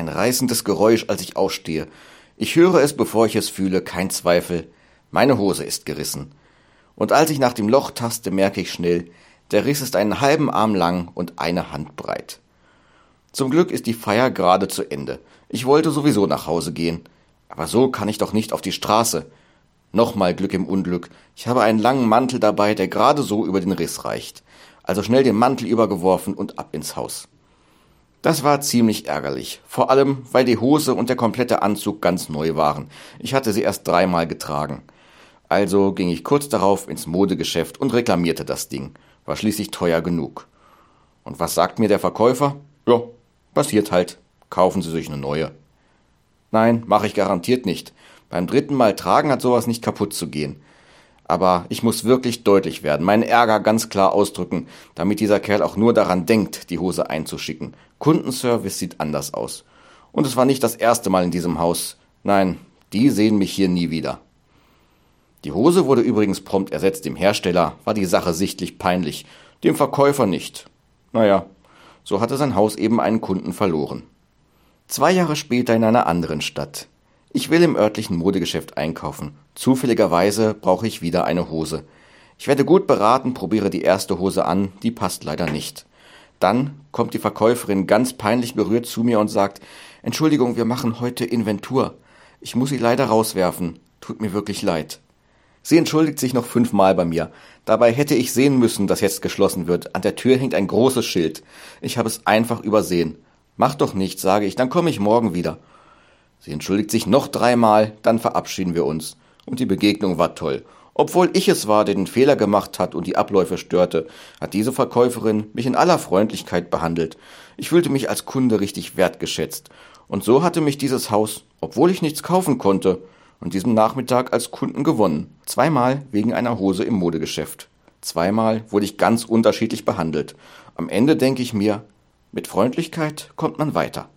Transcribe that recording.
Ein reißendes Geräusch, als ich aufstehe. Ich höre es, bevor ich es fühle, kein Zweifel. Meine Hose ist gerissen. Und als ich nach dem Loch taste, merke ich schnell, der Riss ist einen halben Arm lang und eine Hand breit. Zum Glück ist die Feier gerade zu Ende. Ich wollte sowieso nach Hause gehen. Aber so kann ich doch nicht auf die Straße. Nochmal Glück im Unglück. Ich habe einen langen Mantel dabei, der gerade so über den Riss reicht. Also schnell den Mantel übergeworfen und ab ins Haus. Das war ziemlich ärgerlich, vor allem weil die Hose und der komplette Anzug ganz neu waren. Ich hatte sie erst dreimal getragen. Also ging ich kurz darauf ins Modegeschäft und reklamierte das Ding. War schließlich teuer genug. Und was sagt mir der Verkäufer? Ja, passiert halt. Kaufen Sie sich eine neue. Nein, mache ich garantiert nicht. Beim dritten Mal tragen hat sowas nicht kaputt zu gehen. Aber ich muss wirklich deutlich werden, meinen Ärger ganz klar ausdrücken, damit dieser Kerl auch nur daran denkt, die Hose einzuschicken. Kundenservice sieht anders aus. Und es war nicht das erste Mal in diesem Haus. Nein, die sehen mich hier nie wieder. Die Hose wurde übrigens prompt ersetzt. Dem Hersteller war die Sache sichtlich peinlich, dem Verkäufer nicht. Naja, so hatte sein Haus eben einen Kunden verloren. Zwei Jahre später in einer anderen Stadt. Ich will im örtlichen Modegeschäft einkaufen. Zufälligerweise brauche ich wieder eine Hose. Ich werde gut beraten, probiere die erste Hose an, die passt leider nicht. Dann kommt die Verkäuferin ganz peinlich berührt zu mir und sagt, Entschuldigung, wir machen heute Inventur. Ich muss sie leider rauswerfen. Tut mir wirklich leid. Sie entschuldigt sich noch fünfmal bei mir. Dabei hätte ich sehen müssen, dass jetzt geschlossen wird. An der Tür hängt ein großes Schild. Ich habe es einfach übersehen. Mach doch nichts, sage ich, dann komme ich morgen wieder. Sie entschuldigt sich noch dreimal, dann verabschieden wir uns. Und die Begegnung war toll. Obwohl ich es war, der den Fehler gemacht hat und die Abläufe störte, hat diese Verkäuferin mich in aller Freundlichkeit behandelt. Ich fühlte mich als Kunde richtig wertgeschätzt. Und so hatte mich dieses Haus, obwohl ich nichts kaufen konnte, an diesem Nachmittag als Kunden gewonnen. Zweimal wegen einer Hose im Modegeschäft. Zweimal wurde ich ganz unterschiedlich behandelt. Am Ende denke ich mir, mit Freundlichkeit kommt man weiter.